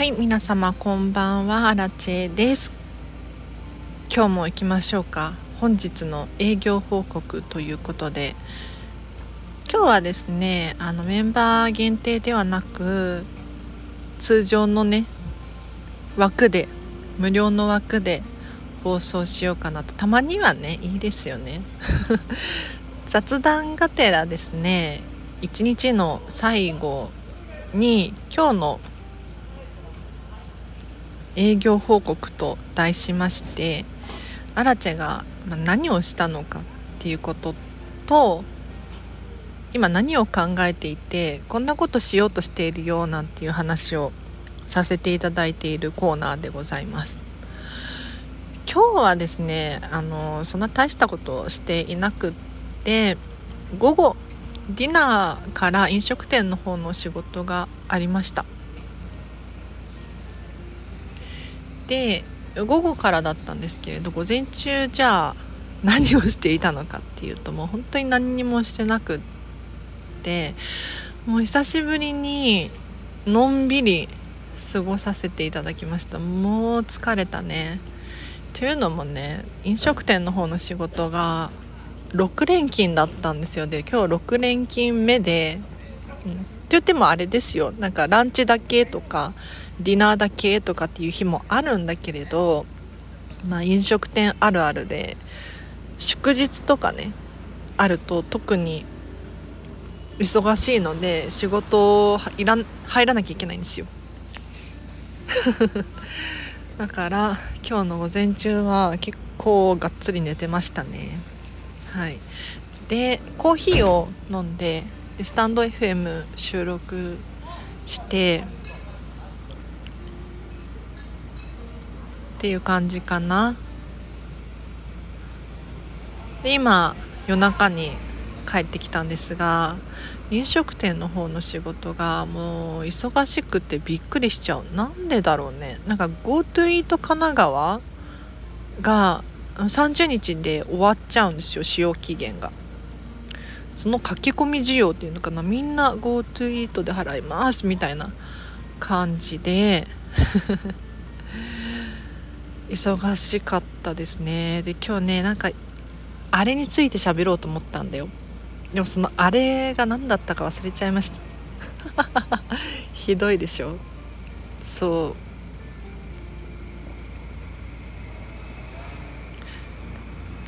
はい皆様こんばんは。アラチェです。今日も行きましょうか。本日の営業報告ということで。今日はですねあのメンバー限定ではなく通常のね枠で無料の枠で放送しようかなと。たまにはねいいですよね。雑談がてらですね一日の最後に今日の営業報告と題しましてアラチェが何をしたのかっていうことと今何を考えていてこんなことしようとしているよなんていう話をさせていただいているコーナーでございます。今日はですねあのそんな大したことをしていなくって午後ディナーから飲食店の方の仕事がありました。で午後からだったんですけれど午前中じゃあ何をしていたのかっていうともう本当に何にもしてなくってもう久しぶりにのんびり過ごさせていただきました。もう疲れたね。というのもね飲食店の方の仕事が6連勤だったんですよ。で今日6連勤目で、うん、って言ってもあれですよ。なんかランチだけとかディナーだけとかっていう日もあるんだけれど、まあ、飲食店あるあるで祝日とかねあると特に忙しいので仕事いら入らなきゃいけないんですよ。だから今日の午前中は結構がっつり寝てましたね。はい。でコーヒーを飲んでスタンド FM 収録してっていう感じかな。で今夜中に帰ってきたんですが飲食店の方の仕事がもう忙しくてびっくりしちゃう。なんでだろうね。なんか GoTo イート神奈川が30日で終わっちゃうんですよ使用期限が。その書き込み需要っていうのかな。みんな GoTo イートで払いますみたいな感じで。忙しかったですね。で今日ねなんかあれについて喋ろうと思ったんだよ。でもそのあれが何だったか忘れちゃいました。ひどいでしょ。そう。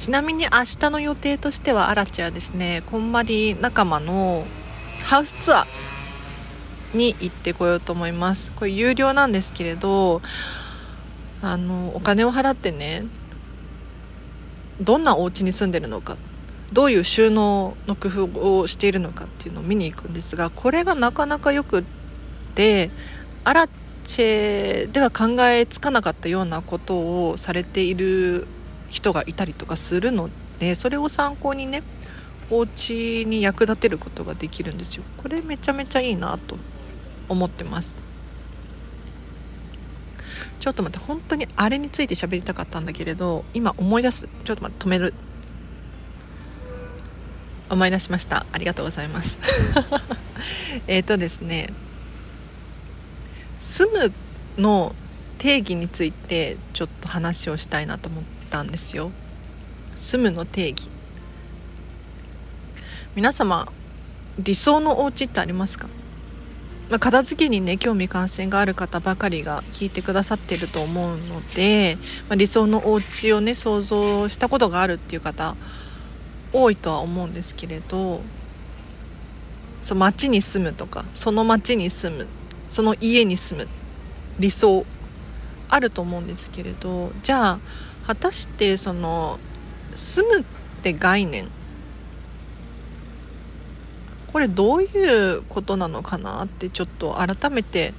ちなみに明日の予定としてはアラチはですね。こんまり仲間のハウスツアーに行ってこようと思います。これ有料なんですけれどあのお金を払ってねどんなお家に住んでるのかどういう収納の工夫をしているのかっていうのを見に行くんですがこれがなかなかよくってアラチェでは考えつかなかったようなことをされている人がいたりとかするのでそれを参考にねお家に役立てることができるんですよ。これめちゃめちゃいいなと思ってます。ちょっと待って本当にあれについて喋りたかったんだけれど今思い出す。ちょっと待って止める。思い出しました。ありがとうございます。えっとですね住むの定義についてちょっと話をしたいなと思ったんですよ。住むの定義。皆様理想のお家ってありますか？まあ、片付けにね興味関心がある方ばかりが聞いてくださってると思うので、まあ、理想のお家をね想像したことがあるっていう方多いとは思うんですけれどそ町に住むとかその町に住むその家に住む理想あると思うんですけれどじゃあ果たしてその住むって概念これどういうことなのかなってちょっと改めて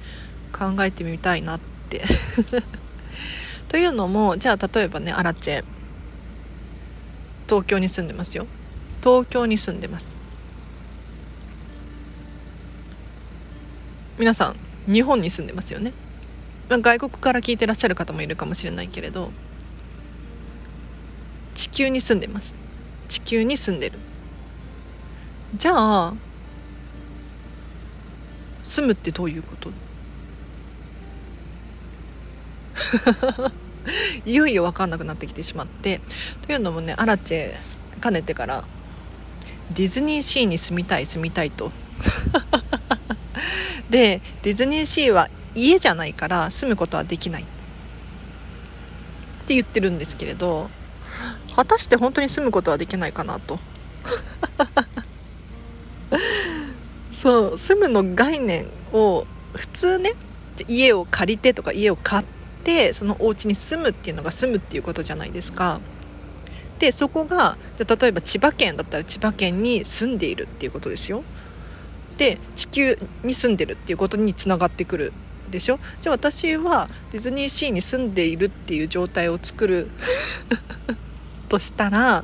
考えてみたいなって。というのもじゃあ例えばねアラチェ。東京に住んでますよ。東京に住んでます。皆さん日本に住んでますよね、まあ、外国から聞いてらっしゃる方もいるかもしれないけれど地球に住んでます。地球に住んでる。じゃあ住むってどういうこと？いよいよ分かんなくなってきてしまって。というのもねアラチェかねてからディズニーシーに住みたい住みたいと。でディズニーシーは家じゃないから住むことはできない。って言ってるんですけれど果たして本当に住むことはできないかなと。そう住むの概念を普通ね家を借りてとか家を買ってそのお家に住むっていうのが住むっていうことじゃないですか。でそこが例えば千葉県だったら千葉県に住んでいるっていうことですよ。で地球に住んでるっていうことにつながってくるでしょじゃあ私はディズニーシーに住んでいるっていう状態を作る としたら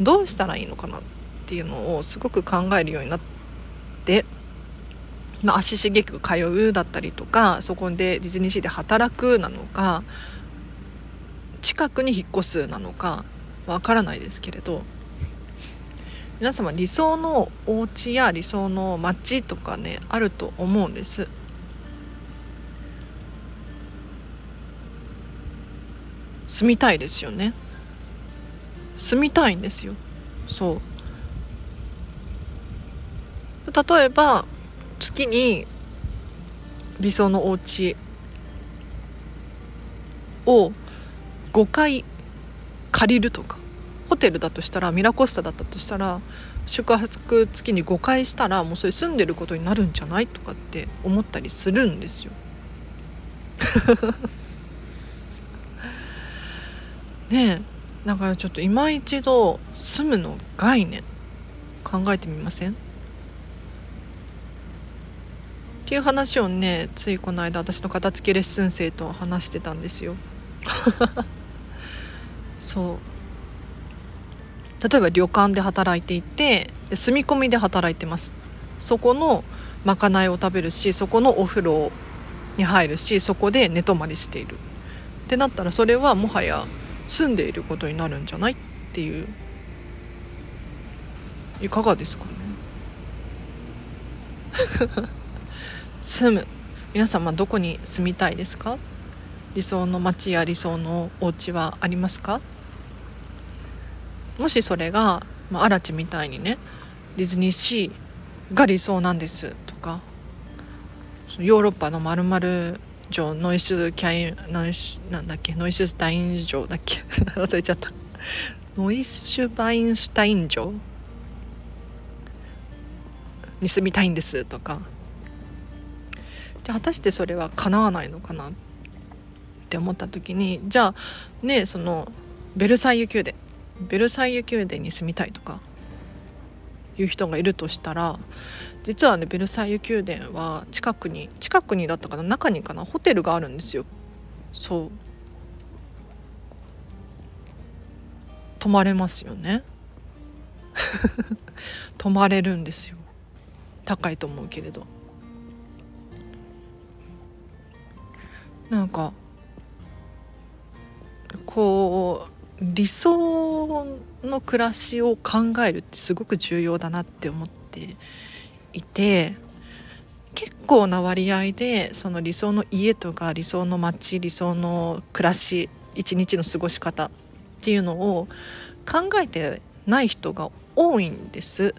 どうしたらいいのかなっていうのをすごく考えるようになってまあ、足しげく通うだったりとかそこでディズニーシーで働くなのか近くに引っ越すなのかわからないですけれど。皆様理想のお家や理想の街とかねあると思うんです。住みたいですよね。住みたいんですよ。そう。例えば月に理想のお家を5回借りるとか。ホテルだとしたらミラコスタだったとしたら宿泊月に5回したらもうそれ住んでることになるんじゃないとかって思ったりするんですよ。ねえ。だかちょっと今一度住むの概念考えてみません？っていう話をねついこの間私の片付けレッスン生と話してたんですよ。そう。例えば旅館で働いていてで住み込みで働いてます。そこのまかないを食べるしそこのお風呂に入るしそこで寝泊まりしている。ってなったらそれはもはや住んでいることになるんじゃないっていう。いかがですかね 住む。皆様どこに住みたいですか？理想の街や理想のお家はありますか？もしそれが、まあ、アラチみたいにねディズニーシーが理想なんですとかヨーロッパのまるまる城ノイシュキャインノイシュなんだっけノイシュスタイン城だっけ？忘れちゃった。ノイシュバインシュタイン城に住みたいんですとかじゃあ果たしてそれは叶わないのかなって思った時にじゃあねそのベルサイユ宮殿ベルサイユ宮殿に住みたいとかいう人がいるとしたら実はねベルサイユ宮殿は近くに近くにだったかな中にかなホテルがあるんですよ。そう。泊まれますよね。泊まれるんですよ。高いと思うけれど。なんかこう理想の暮らしを考えるってすごく重要だなって思っていて結構な割合でその理想の家とか理想の街理想の暮らし一日の過ごし方っていうのを考えてない人が多いんです。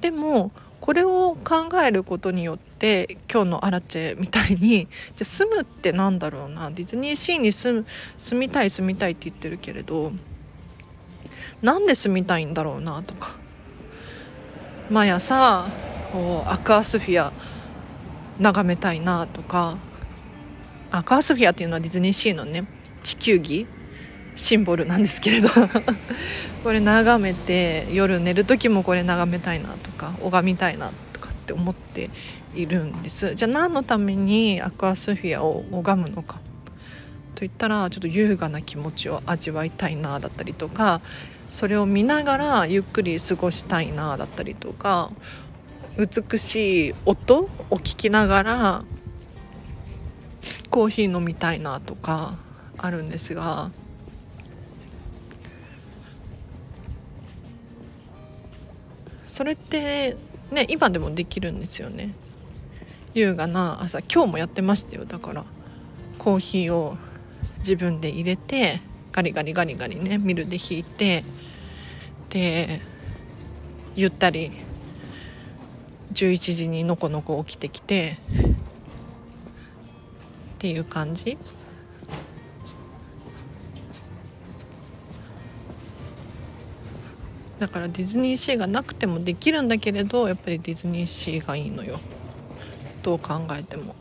でもこれを考えることによって今日のアラチェみたいにじゃ住むってなんだろうな。ディズニーシーに住住みたい住みたいって言ってるけれどなんで住みたいんだろうなとか。毎朝こうアクアスフィア眺めたいなとか。アクアスフィアっていうのはディズニーシーのね地球儀シンボルなんですけれど。これ眺めて夜寝る時もこれ眺めたいなとか拝みたいなとかって思っているんです。じゃあ何のためにアクアスフィアを拝むのかといったらちょっと優雅な気持ちを味わいたいなだったりとかそれを見ながらゆっくり過ごしたいなだったりとか美しい音を聞きながらコーヒー飲みたいなとかあるんですがそれってね今でもできるんですよね。優雅な朝今日もやってましたよだから。コーヒーを自分で入れてガリガリガリガリねミルでひいてでゆったり11時にのこのこ起きてきてっていう感じ。だからディズニーシーがなくてもできるんだけれどやっぱりディズニーシーがいいのよ。どう考えても。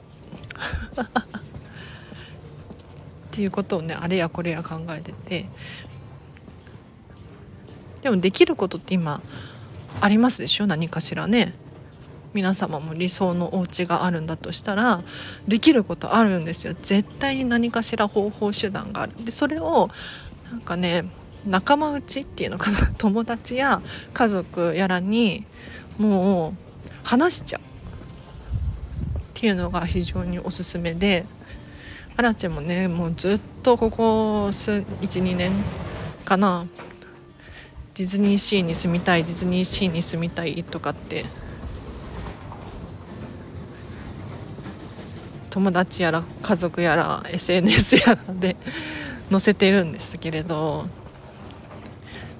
っていうことをねあれやこれや考えてて。でもできることって今ありますでしょ？何かしらね。皆様も理想のお家があるんだとしたらできることあるんですよ。絶対に何かしら方法手段がある。でそれをなんかね仲間内っていうのかな？友達や家族やらにもう話しちゃうっていうのが非常におすすめでアラチェもねもうずっとここ12年かな？ディズニーシーに住みたいディズニーシーに住みたいとかって友達やら家族やら SNS やらで 載せてるんですけれど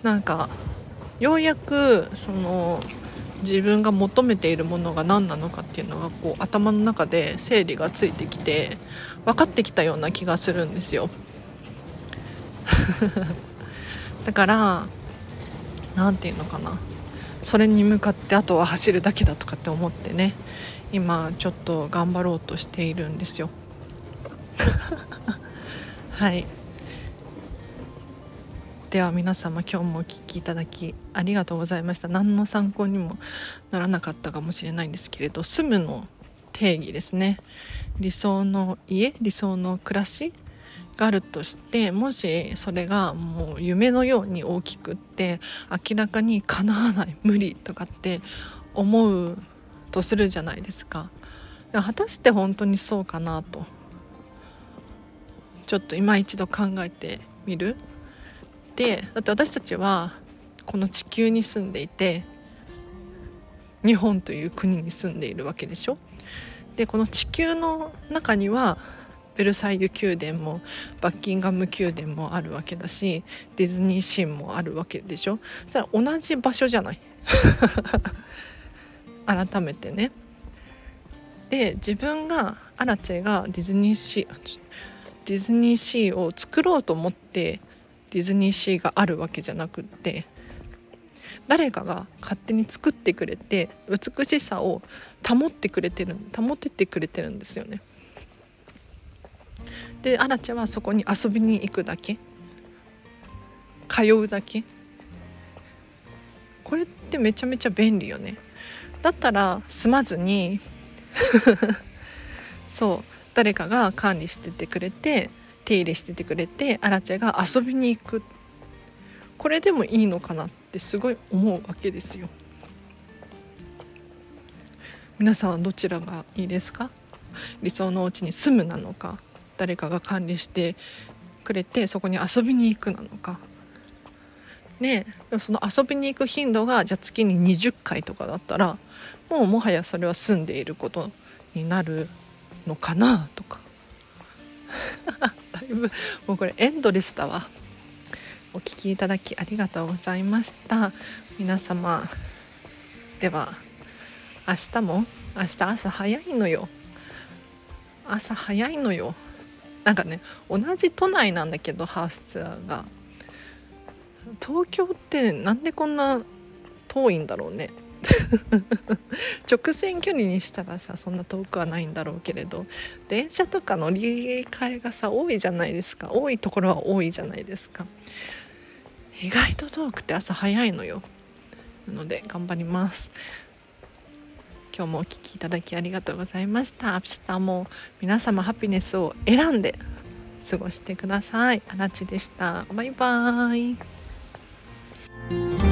なんかようやくその自分が求めているものが何なのかっていうのがこう頭の中で整理がついてきて分かってきたような気がするんですよ。だから何て言うのかな。それに向かってあとは走るだけだとかって思ってね。今ちょっと頑張ろうとしているんですよ。はい。では皆様今日もお聴きいただきありがとうございました。何の参考にもならなかったかもしれないんですけれど住むの定義ですね。理想の家理想の暮らしがあるとしてもしそれがもう夢のように大きくって明らかにかなわない無理とかって思うとするじゃないですか。果たして本当にそうかなとちょっと今一度考えてみる。でだって私たちはこの地球に住んでいて日本という国に住んでいるわけでしょ？でこの地球の中にはベルサイユ宮殿もバッキンガム宮殿もあるわけだしディズニーシーもあるわけでしょ？そしたら同じ場所じゃない。改めてね。で自分がアラチェがディズニーシーディズニーシーを作ろうと思ってディズニーシーがあるわけじゃなくって誰かが勝手に作ってくれて美しさを保ってくれてる保っててくれてるんですよね。でアラチェはそこに遊びに行くだけ通うだけこれってめちゃめちゃ便利よね。だったら住まずに そう誰かが管理しててくれて手入れしててくれてアラチェが遊びに行く。これでもいいのかなってすごい思うわけですよ。皆さんはどちらがいいですか？理想のお家に住むなのか？誰かが管理してくれてそこに遊びに行くなのか？ねその遊びに行く頻度がじゃあ月に20回とかだったらもうもはやそれは住んでいることになるのかなとか。もうこれエンドレスだわ。お聞きいただきありがとうございました。皆様では明日も明日朝早いのよ。朝早いのよ。なんかね同じ都内なんだけどハウスツアーが。東京ってなんでこんな遠いんだろうね。直線距離にしたらさそんな遠くはないんだろうけれど。電車とか乗り換えがさ多いじゃないですか。多いところは多いじゃないですか。意外と遠くて朝早いのよ。なので頑張ります。今日もお聴きいただきありがとうございました。明日も皆様ハピネスを選んで過ごしてください。あらちでした。バイバーイ。